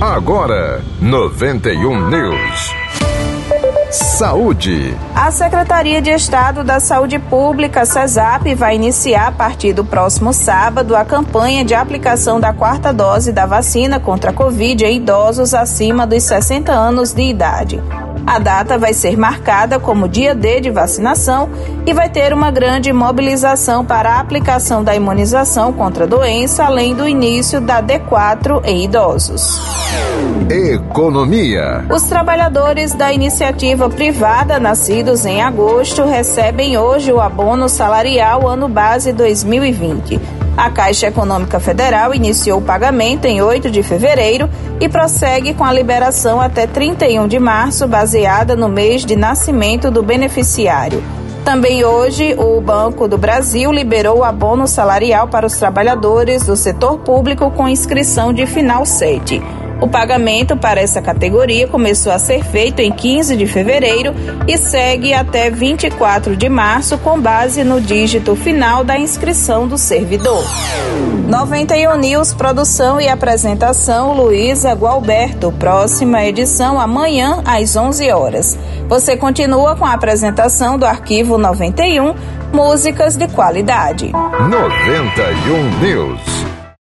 Agora, 91 News. Saúde. A Secretaria de Estado da Saúde Pública, CESAP, vai iniciar a partir do próximo sábado a campanha de aplicação da quarta dose da vacina contra a Covid em idosos acima dos 60 anos de idade. A data vai ser marcada como dia D de vacinação e vai ter uma grande mobilização para a aplicação da imunização contra a doença, além do início da D4 em idosos. Economia. Os trabalhadores da iniciativa privada nascidos em agosto recebem hoje o abono salarial ano base 2020. A Caixa Econômica Federal iniciou o pagamento em 8 de fevereiro e prossegue com a liberação até 31 de março, baseada no mês de nascimento do beneficiário. Também hoje, o Banco do Brasil liberou o abono salarial para os trabalhadores do setor público com inscrição de final 7. O pagamento para essa categoria começou a ser feito em 15 de fevereiro e segue até 24 de março, com base no dígito final da inscrição do servidor. 91 News, produção e apresentação Luísa Gualberto. Próxima edição amanhã às 11 horas. Você continua com a apresentação do arquivo 91, músicas de qualidade. 91 News.